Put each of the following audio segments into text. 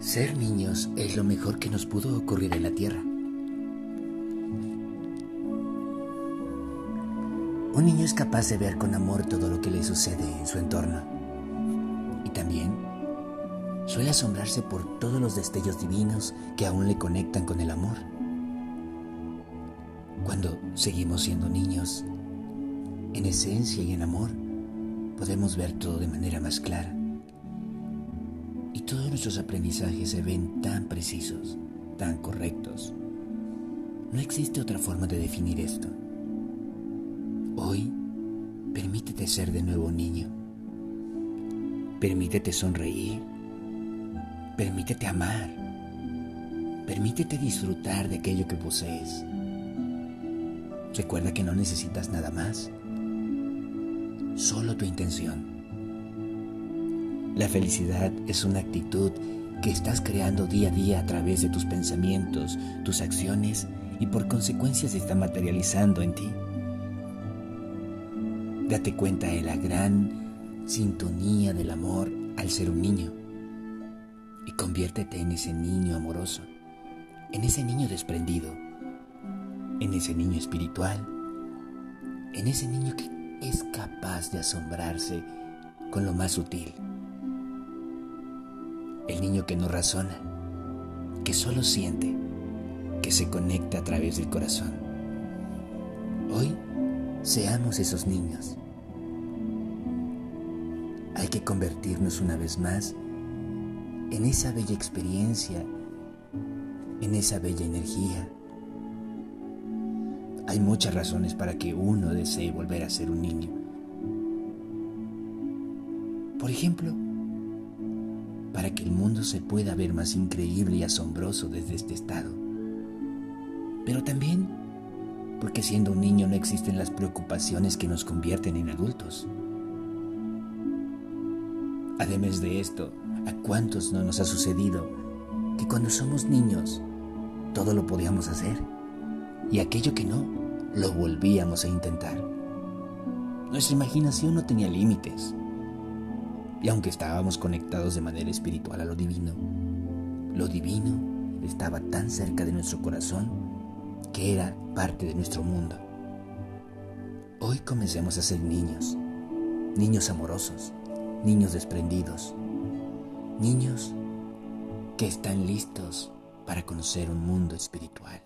Ser niños es lo mejor que nos pudo ocurrir en la Tierra. Un niño es capaz de ver con amor todo lo que le sucede en su entorno. Y también suele asombrarse por todos los destellos divinos que aún le conectan con el amor. Cuando seguimos siendo niños, en esencia y en amor, podemos ver todo de manera más clara y todos nuestros aprendizajes se ven tan precisos, tan correctos. No existe otra forma de definir esto. Hoy, permítete ser de nuevo niño. Permítete sonreír. Permítete amar. Permítete disfrutar de aquello que posees. Recuerda que no necesitas nada más, solo tu intención. La felicidad es una actitud que estás creando día a día a través de tus pensamientos, tus acciones y por consecuencia se está materializando en ti. Date cuenta de la gran sintonía del amor al ser un niño y conviértete en ese niño amoroso, en ese niño desprendido, en ese niño espiritual, en ese niño que es capaz de asombrarse con lo más sutil el niño que no razona, que solo siente, que se conecta a través del corazón. Hoy seamos esos niños. Hay que convertirnos una vez más en esa bella experiencia, en esa bella energía. Hay muchas razones para que uno desee volver a ser un niño. Por ejemplo, para que el mundo se pueda ver más increíble y asombroso desde este estado. Pero también porque siendo un niño no existen las preocupaciones que nos convierten en adultos. Además de esto, ¿a cuántos no nos ha sucedido que cuando somos niños todo lo podíamos hacer y aquello que no, lo volvíamos a intentar? Nuestra imaginación no tenía límites y aunque estábamos conectados de manera espiritual a lo divino, lo divino estaba tan cerca de nuestro corazón que era parte de nuestro mundo. Hoy comencemos a ser niños, niños amorosos, niños desprendidos, niños que están listos para conocer un mundo espiritual.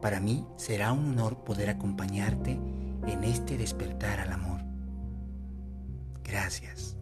Para mí será un honor poder acompañarte en este despertar al amor. Gracias.